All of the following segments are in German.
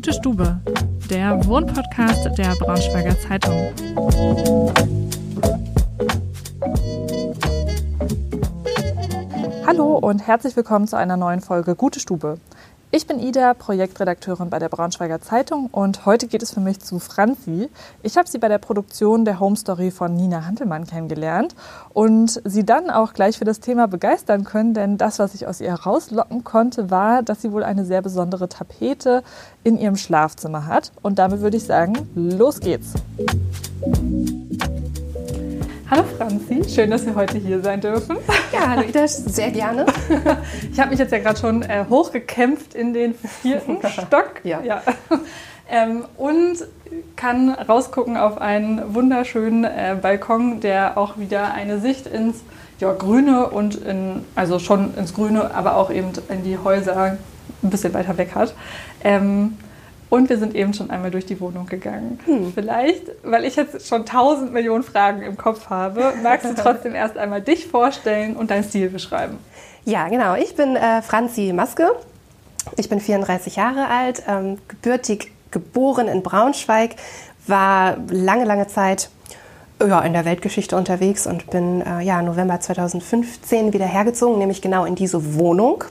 Gute Stube, der Wohnpodcast der Braunschweiger Zeitung. Hallo und herzlich willkommen zu einer neuen Folge Gute Stube. Ich bin Ida, Projektredakteurin bei der Braunschweiger Zeitung und heute geht es für mich zu Franzi. Ich habe sie bei der Produktion der Home Story von Nina Hantelmann kennengelernt und sie dann auch gleich für das Thema begeistern können, denn das, was ich aus ihr herauslocken konnte, war, dass sie wohl eine sehr besondere Tapete in ihrem Schlafzimmer hat. Und damit würde ich sagen, los geht's. Hallo Franzi, schön, dass wir heute hier sein dürfen. Ja, hallo Ida, sehr gerne. Ich habe mich jetzt ja gerade schon äh, hochgekämpft in den vierten Stock. Ja. ja. Ähm, und kann rausgucken auf einen wunderschönen äh, Balkon, der auch wieder eine Sicht ins ja, Grüne und in, also schon ins Grüne, aber auch eben in die Häuser ein bisschen weiter weg hat. Ähm, und wir sind eben schon einmal durch die Wohnung gegangen. Hm. Vielleicht, weil ich jetzt schon tausend Millionen Fragen im Kopf habe, magst du trotzdem erst einmal dich vorstellen und deinen Stil beschreiben? Ja, genau. Ich bin äh, Franzi Maske. Ich bin 34 Jahre alt, ähm, gebürtig geboren in Braunschweig, war lange, lange Zeit ja, in der Weltgeschichte unterwegs und bin äh, ja, November 2015 wieder hergezogen, nämlich genau in diese Wohnung.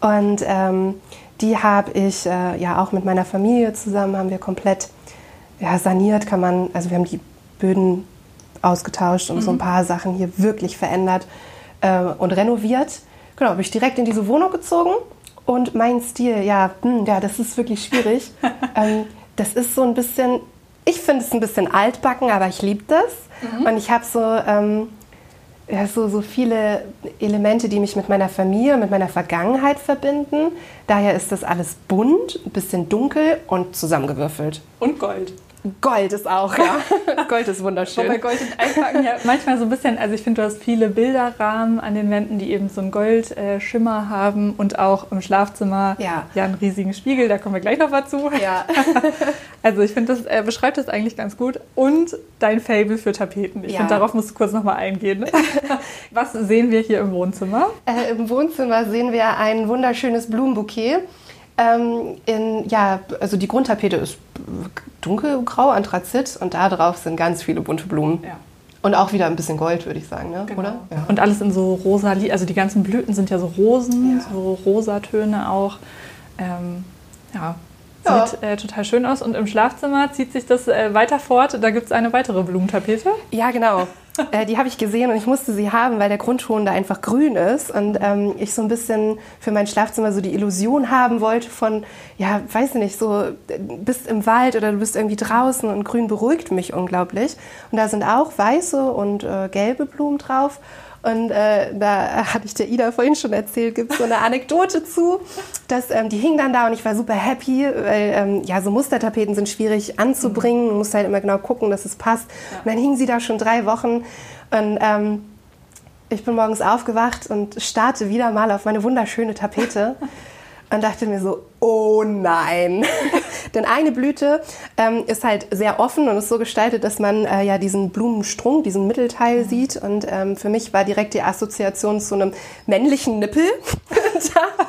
Und ähm, die habe ich äh, ja auch mit meiner Familie zusammen, haben wir komplett ja, saniert, kann man, also wir haben die Böden ausgetauscht und mhm. so ein mhm. paar Sachen hier wirklich verändert äh, und renoviert. Genau, bin ich direkt in diese Wohnung gezogen und mein Stil, ja, mh, hm, ja, das ist wirklich schwierig. ähm, das ist so ein bisschen, ich finde es ein bisschen altbacken, aber ich liebe das. Mhm. Und ich habe so, ähm, ja, so, so viele Elemente, die mich mit meiner Familie, mit meiner Vergangenheit verbinden. Daher ist das alles bunt, ein bisschen dunkel und zusammengewürfelt. Und Gold. Gold ist auch, ja. Gold ist wunderschön. Wobei Gold und Einpacken ja manchmal so ein bisschen, also ich finde, du hast viele Bilderrahmen an den Wänden, die eben so einen Goldschimmer äh, haben und auch im Schlafzimmer ja. ja einen riesigen Spiegel, da kommen wir gleich noch mal zu. Ja. also ich finde, das äh, beschreibt das eigentlich ganz gut. Und dein Fable für Tapeten. Ich ja. finde, darauf musst du kurz noch mal eingehen. Was sehen wir hier im Wohnzimmer? Äh, Im Wohnzimmer sehen wir ein wunderschönes Blumenbouquet. Ähm, in, ja, also die Grundtapete ist dunkelgrau, Anthrazit und da drauf sind ganz viele bunte Blumen. Ja. Und auch wieder ein bisschen Gold, würde ich sagen, ne? Genau. oder? Ja. Und alles in so rosa, also die ganzen Blüten sind ja so Rosen, ja. so Rosatöne auch. Ähm, ja, Sieht äh, total schön aus. Und im Schlafzimmer zieht sich das äh, weiter fort. Da gibt es eine weitere Blumentapete. Ja, genau. äh, die habe ich gesehen und ich musste sie haben, weil der Grundton da einfach grün ist. Und ähm, ich so ein bisschen für mein Schlafzimmer so die Illusion haben wollte von, ja, weiß ich nicht, so bist im Wald oder du bist irgendwie draußen und grün beruhigt mich unglaublich. Und da sind auch weiße und äh, gelbe Blumen drauf. Und äh, da hatte ich der Ida vorhin schon erzählt, gibt es so eine Anekdote zu, dass ähm, die hing dann da und ich war super happy, weil ähm, ja so Mustertapeten sind schwierig anzubringen, du musst halt immer genau gucken, dass es passt. Ja. Und dann hing sie da schon drei Wochen und ähm, ich bin morgens aufgewacht und starte wieder mal auf meine wunderschöne Tapete und dachte mir so, oh nein. Denn eine Blüte ähm, ist halt sehr offen und ist so gestaltet, dass man äh, ja diesen Blumenstrunk, diesen Mittelteil mhm. sieht. Und ähm, für mich war direkt die Assoziation zu einem männlichen Nippel da.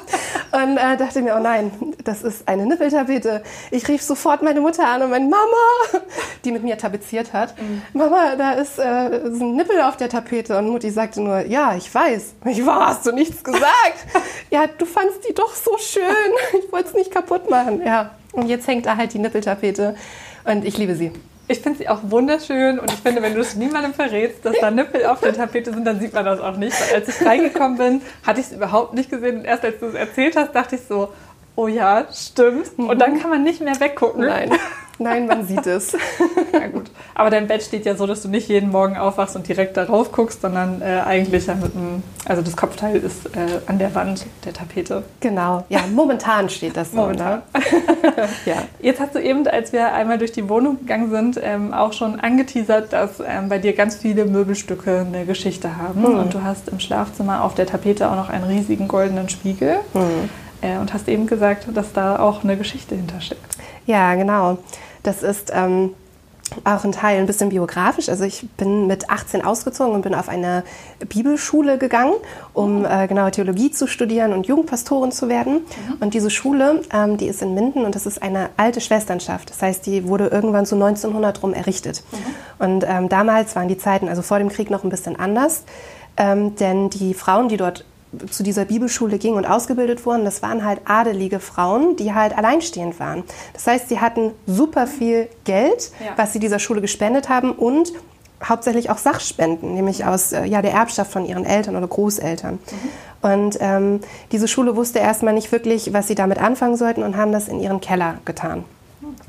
Und äh, dachte mir, oh nein, das ist eine Nippeltapete. Ich rief sofort meine Mutter an und meine Mama, die mit mir tapeziert hat. Mhm. Mama, da ist, äh, ist ein Nippel auf der Tapete. Und Mutti sagte nur, ja, ich weiß. Ich war, hast du nichts gesagt? ja, du fandst die doch so schön. Ich wollte es nicht kaputt machen. Ja. Und jetzt hängt da halt die Nippeltapete. Und ich liebe sie. Ich finde sie auch wunderschön und ich finde, wenn du es niemandem verrätst, dass da Nippel auf der Tapete sind, dann sieht man das auch nicht. Weil als ich reingekommen bin, hatte ich es überhaupt nicht gesehen und erst als du es erzählt hast, dachte ich so, oh ja, stimmt. Und dann kann man nicht mehr weggucken. Nein. Nein, man sieht es. ja, gut. Aber dein Bett steht ja so, dass du nicht jeden Morgen aufwachst und direkt darauf guckst, sondern äh, eigentlich ja mit einem, also das Kopfteil ist äh, an der Wand der Tapete. Genau. Ja, momentan steht das so. Momentan. Ne? ja. Jetzt hast du eben, als wir einmal durch die Wohnung gegangen sind, ähm, auch schon angeteasert, dass ähm, bei dir ganz viele Möbelstücke eine Geschichte haben. Mhm. Und du hast im Schlafzimmer auf der Tapete auch noch einen riesigen goldenen Spiegel. Mhm. Äh, und hast eben gesagt, dass da auch eine Geschichte hintersteckt. Ja, genau. Das ist ähm, auch ein Teil ein bisschen biografisch. Also ich bin mit 18 ausgezogen und bin auf eine Bibelschule gegangen, um äh, genau Theologie zu studieren und Jugendpastorin zu werden. Mhm. Und diese Schule, ähm, die ist in Minden und das ist eine alte Schwesternschaft. Das heißt, die wurde irgendwann so 1900 rum errichtet. Mhm. Und ähm, damals waren die Zeiten, also vor dem Krieg, noch ein bisschen anders. Ähm, denn die Frauen, die dort zu dieser Bibelschule ging und ausgebildet wurden, das waren halt adelige Frauen, die halt alleinstehend waren. Das heißt, sie hatten super viel Geld, ja. was sie dieser Schule gespendet haben und hauptsächlich auch Sachspenden, nämlich aus äh, ja, der Erbschaft von ihren Eltern oder Großeltern. Mhm. Und ähm, diese Schule wusste erstmal nicht wirklich, was sie damit anfangen sollten und haben das in ihren Keller getan.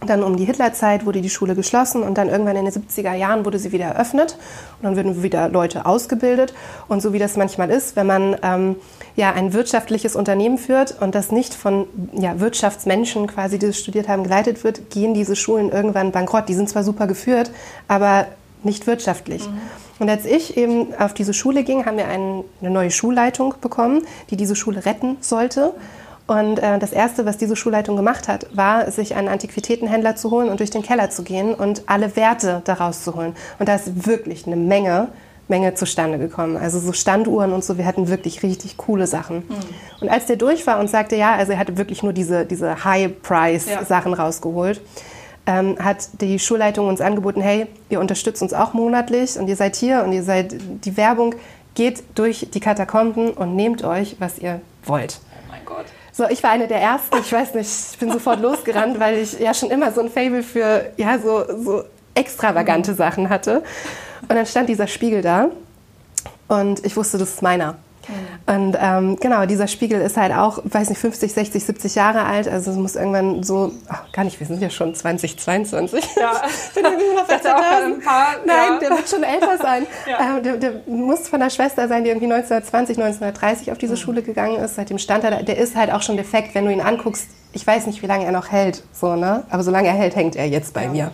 Dann um die Hitlerzeit wurde die Schule geschlossen und dann irgendwann in den 70er Jahren wurde sie wieder eröffnet und dann würden wieder Leute ausgebildet. Und so wie das manchmal ist, wenn man ähm, ja, ein wirtschaftliches Unternehmen führt und das nicht von ja, Wirtschaftsmenschen quasi, die das studiert haben, geleitet wird, gehen diese Schulen irgendwann bankrott. Die sind zwar super geführt, aber nicht wirtschaftlich. Mhm. Und als ich eben auf diese Schule ging, haben wir einen, eine neue Schulleitung bekommen, die diese Schule retten sollte. Und äh, das Erste, was diese Schulleitung gemacht hat, war, sich einen Antiquitätenhändler zu holen und durch den Keller zu gehen und alle Werte daraus zu holen. Und da ist wirklich eine Menge, Menge zustande gekommen. Also so Standuhren und so, wir hatten wirklich richtig coole Sachen. Mhm. Und als der durch war und sagte, ja, also er hatte wirklich nur diese, diese High-Price-Sachen ja. rausgeholt, ähm, hat die Schulleitung uns angeboten, hey, ihr unterstützt uns auch monatlich und ihr seid hier und ihr seid die Werbung, geht durch die Katakomben und nehmt euch, was ihr wollt. So, ich war eine der ersten, ich weiß nicht, ich bin sofort losgerannt, weil ich ja schon immer so ein Fable für ja, so, so extravagante Sachen hatte. Und dann stand dieser Spiegel da und ich wusste, das ist meiner. Und ähm, genau, dieser Spiegel ist halt auch, weiß nicht, 50, 60, 70 Jahre alt. Also es muss irgendwann so, ach, gar nicht, wir sind ja schon 2022. Ja. bin irgendwie noch paar, Nein, ja. der wird schon älter sein. Ja. Ähm, der, der, muss von der Schwester sein, die irgendwie 1920, 1930 auf diese mhm. Schule gegangen ist. Seitdem stand er da. Der ist halt auch schon defekt, wenn du ihn anguckst. Ich weiß nicht, wie lange er noch hält, so, ne? Aber solange er hält, hängt er jetzt bei ja. mir.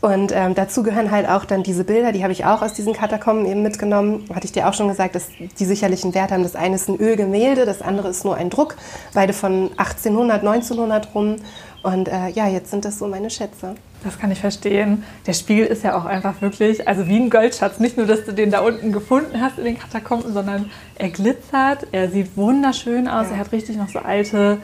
Und ähm, dazu gehören halt auch dann diese Bilder, die habe ich auch aus diesen Katakomben eben mitgenommen. Hatte ich dir auch schon gesagt, dass die sicherlich einen Wert haben. Das eine ist ein Ölgemälde, das andere ist nur ein Druck. Beide von 1800, 1900 rum. Und äh, ja, jetzt sind das so meine Schätze. Das kann ich verstehen. Der Spiegel ist ja auch einfach wirklich, also wie ein Goldschatz. Nicht nur, dass du den da unten gefunden hast in den Katakomben, sondern er glitzert, er sieht wunderschön aus, ja. er hat richtig noch so alte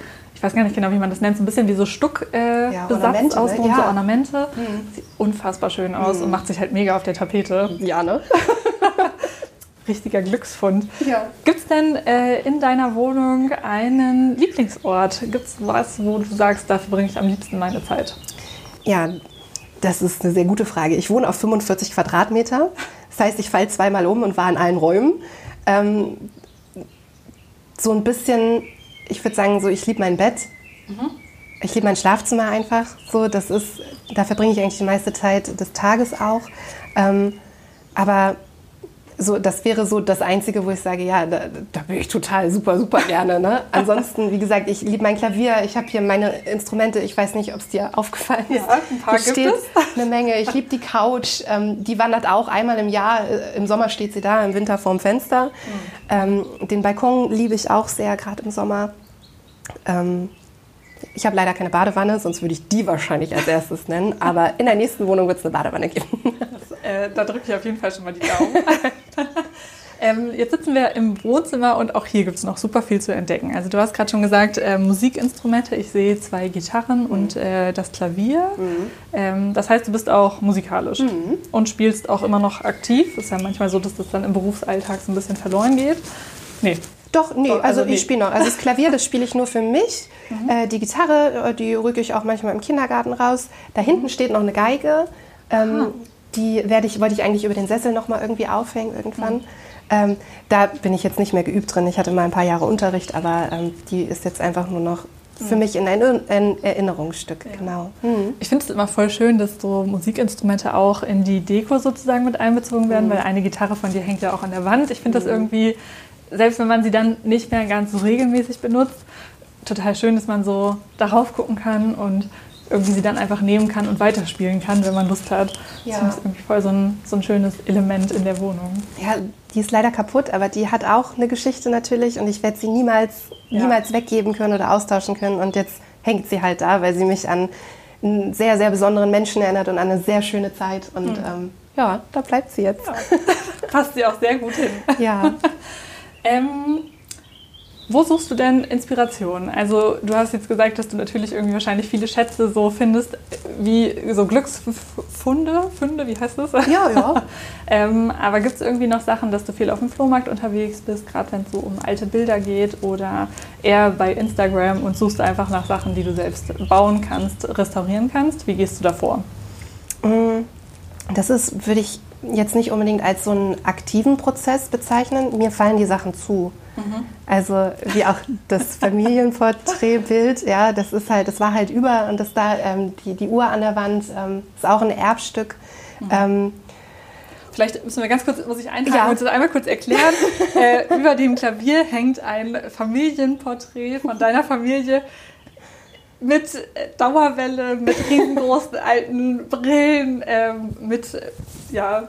weiß gar nicht genau, wie man das nennt, so ein bisschen wie so Stuck äh, ja, Besatz aus ne? ja. so Ornamente. Mhm. Sieht unfassbar schön aus mhm. und macht sich halt mega auf der Tapete. Ja, ne? Richtiger Glücksfund. Ja. Gibt es denn äh, in deiner Wohnung einen Lieblingsort? Gibt es was, wo du sagst, dafür bringe ich am liebsten meine Zeit? Ja, das ist eine sehr gute Frage. Ich wohne auf 45 Quadratmeter. Das heißt, ich falle zweimal um und war in allen Räumen. Ähm, so ein bisschen ich würde sagen, so ich liebe mein Bett. Mhm. Ich liebe mein Schlafzimmer einfach. So, das ist, da verbringe ich eigentlich die meiste Zeit des Tages auch. Ähm, aber so, das wäre so das Einzige, wo ich sage, ja, da, da bin ich total super, super gerne. Ne? Ansonsten, wie gesagt, ich liebe mein Klavier, ich habe hier meine Instrumente, ich weiß nicht, ob es dir aufgefallen ist. Ja, ein paar hier steht es. eine Menge. Ich liebe die Couch, ähm, die wandert auch einmal im Jahr. Äh, Im Sommer steht sie da, im Winter vorm Fenster. Mhm. Ähm, den Balkon liebe ich auch sehr, gerade im Sommer. Ähm, ich habe leider keine Badewanne, sonst würde ich die wahrscheinlich als erstes nennen. Aber in der nächsten Wohnung wird es eine Badewanne geben. Das, äh, da drücke ich auf jeden Fall schon mal die Daumen. ähm, jetzt sitzen wir im Wohnzimmer und auch hier gibt es noch super viel zu entdecken. Also du hast gerade schon gesagt, äh, Musikinstrumente. Ich sehe zwei Gitarren mhm. und äh, das Klavier. Mhm. Ähm, das heißt, du bist auch musikalisch mhm. und spielst auch immer noch aktiv. Ist ja manchmal so, dass das dann im Berufsalltag so ein bisschen verloren geht. Nee, doch, nee, also, also nee. ich spiele noch. Also das Klavier, das spiele ich nur für mich. Mhm. Äh, die Gitarre, äh, die rücke ich auch manchmal im Kindergarten raus. Da hinten steht noch eine Geige. Ähm, die werde ich, wollte ich eigentlich über den Sessel noch mal irgendwie aufhängen irgendwann. Mhm. Ähm, da bin ich jetzt nicht mehr geübt drin. Ich hatte mal ein paar Jahre Unterricht, aber ähm, die ist jetzt einfach nur noch für mich ein, ein Erinnerungsstück, ja. genau. Mhm. Ich finde es immer voll schön, dass so Musikinstrumente auch in die Deko sozusagen mit einbezogen werden, mhm. weil eine Gitarre von dir hängt ja auch an der Wand. Ich finde das mhm. irgendwie selbst wenn man sie dann nicht mehr ganz so regelmäßig benutzt, total schön, dass man so darauf gucken kann und irgendwie sie dann einfach nehmen kann und weiterspielen kann, wenn man Lust hat. Ja. Das ist irgendwie voll so ein, so ein schönes Element in der Wohnung. Ja, die ist leider kaputt, aber die hat auch eine Geschichte natürlich und ich werde sie niemals, ja. niemals weggeben können oder austauschen können. Und jetzt hängt sie halt da, weil sie mich an einen sehr, sehr besonderen Menschen erinnert und an eine sehr schöne Zeit. Und mhm. ähm, ja, da bleibt sie jetzt. Ja. Passt sie auch sehr gut hin. Ja. ähm, wo suchst du denn Inspiration? Also du hast jetzt gesagt, dass du natürlich irgendwie wahrscheinlich viele Schätze so findest, wie so Glücksfunde, Funde, wie heißt das? Ja, ja. ähm, aber gibt es irgendwie noch Sachen, dass du viel auf dem Flohmarkt unterwegs bist, gerade wenn es so um alte Bilder geht oder eher bei Instagram und suchst einfach nach Sachen, die du selbst bauen kannst, restaurieren kannst? Wie gehst du da vor? Mm, das ist, würde ich jetzt nicht unbedingt als so einen aktiven Prozess bezeichnen. Mir fallen die Sachen zu. Mhm. Also wie auch das Familienporträtbild, ja, das ist halt, das war halt über und das da ähm, die, die Uhr an der Wand ähm, ist auch ein Erbstück. Mhm. Ähm, Vielleicht müssen wir ganz kurz, muss ich einhaken ja. und das einmal kurz erklären. äh, über dem Klavier hängt ein Familienporträt von deiner Familie mit Dauerwelle, mit riesengroßen alten Brillen, ähm, mit ja,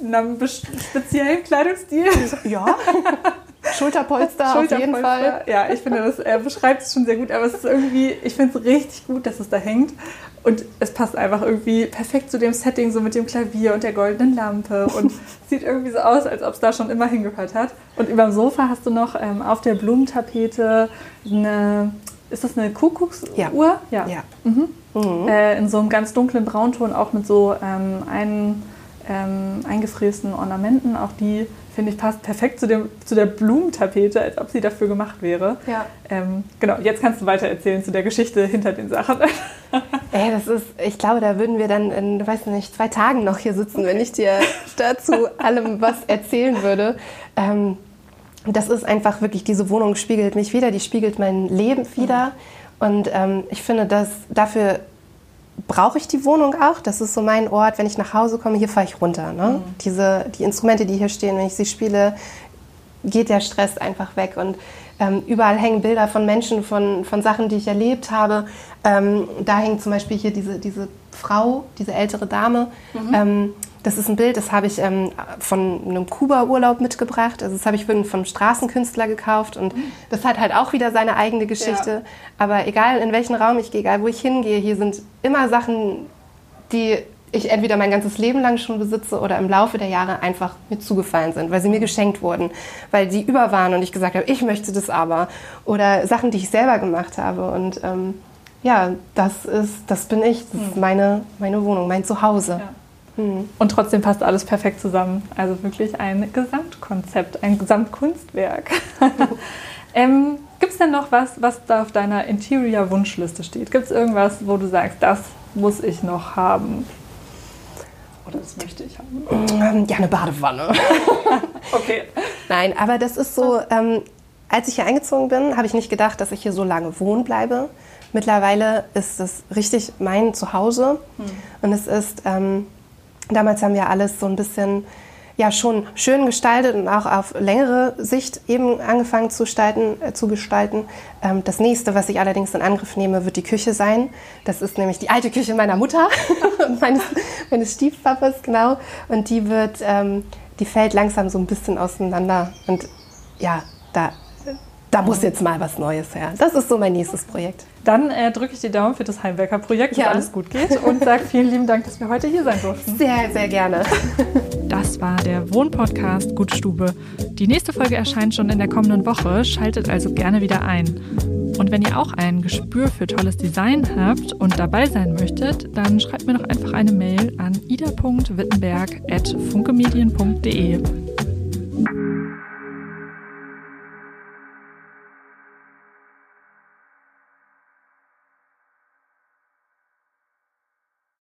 einem speziellen Kleidungsstil. Ja. Schulterpolster, auf jeden Fall. Ja, ich finde, das er beschreibt es schon sehr gut, aber es ist irgendwie, ich finde es richtig gut, dass es da hängt. Und es passt einfach irgendwie perfekt zu dem Setting, so mit dem Klavier und der goldenen Lampe. Und sieht irgendwie so aus, als ob es da schon immer hingehört hat. Und über dem Sofa hast du noch ähm, auf der Blumentapete eine, ist das eine Kuckucksuhr? Ja. Ja. ja. Mhm. Mhm. Äh, in so einem ganz dunklen Braunton, auch mit so ähm, ein, ähm, eingefrästen Ornamenten. Auch die finde ich, passt perfekt zu, dem, zu der Blumentapete, als ob sie dafür gemacht wäre. Ja. Ähm, genau, jetzt kannst du weiter erzählen zu der Geschichte hinter den Sachen. Ey, das ist, ich glaube, da würden wir dann in, weiß nicht, zwei Tagen noch hier sitzen, okay. wenn ich dir dazu allem was erzählen würde. Ähm, das ist einfach wirklich, diese Wohnung spiegelt mich wieder, die spiegelt mein Leben wieder. Mhm. Und ähm, ich finde, dass dafür brauche ich die Wohnung auch. Das ist so mein Ort, wenn ich nach Hause komme, hier fahre ich runter. Ne? Mhm. Diese, die Instrumente, die hier stehen, wenn ich sie spiele, geht der Stress einfach weg. Und ähm, überall hängen Bilder von Menschen, von, von Sachen, die ich erlebt habe. Ähm, da hängt zum Beispiel hier diese, diese Frau, diese ältere Dame. Mhm. Das ist ein Bild, das habe ich ähm, von einem Kuba-Urlaub mitgebracht. Also das habe ich vom Straßenkünstler gekauft und das hat halt auch wieder seine eigene Geschichte. Ja. Aber egal in welchen Raum ich gehe, egal wo ich hingehe, hier sind immer Sachen, die ich entweder mein ganzes Leben lang schon besitze oder im Laufe der Jahre einfach mir zugefallen sind, weil sie mir geschenkt wurden, weil sie über waren und ich gesagt habe, ich möchte das aber. Oder Sachen, die ich selber gemacht habe. Und ähm, ja, das ist, das bin ich, das ist hm. meine, meine Wohnung, mein Zuhause. Ja. Mhm. Und trotzdem passt alles perfekt zusammen. Also wirklich ein Gesamtkonzept, ein Gesamtkunstwerk. ähm, Gibt es denn noch was, was da auf deiner Interior-Wunschliste steht? Gibt es irgendwas, wo du sagst, das muss ich noch haben? Oder das möchte ich haben? Ähm, ja, eine Badewanne. okay. Nein, aber das ist so, ähm, als ich hier eingezogen bin, habe ich nicht gedacht, dass ich hier so lange wohnen bleibe. Mittlerweile ist es richtig mein Zuhause. Hm. Und es ist ähm, Damals haben wir alles so ein bisschen ja schon schön gestaltet und auch auf längere Sicht eben angefangen zu gestalten. Äh, zu gestalten. Ähm, das nächste, was ich allerdings in Angriff nehme, wird die Küche sein. Das ist nämlich die alte Küche meiner Mutter und meines, meines Stiefpapas, genau. Und die wird, ähm, die fällt langsam so ein bisschen auseinander. Und ja, da da muss jetzt mal was Neues her. Das ist so mein nächstes Projekt. Dann äh, drücke ich die Daumen für das Heimwerker-Projekt, dass ja. alles gut geht und sage vielen lieben Dank, dass wir heute hier sein durften. Sehr, sehr gerne. Das war der Wohnpodcast Gute Stube. Die nächste Folge erscheint schon in der kommenden Woche. Schaltet also gerne wieder ein. Und wenn ihr auch ein Gespür für tolles Design habt und dabei sein möchtet, dann schreibt mir doch einfach eine Mail an ida.wittenberg.funkemedien.de.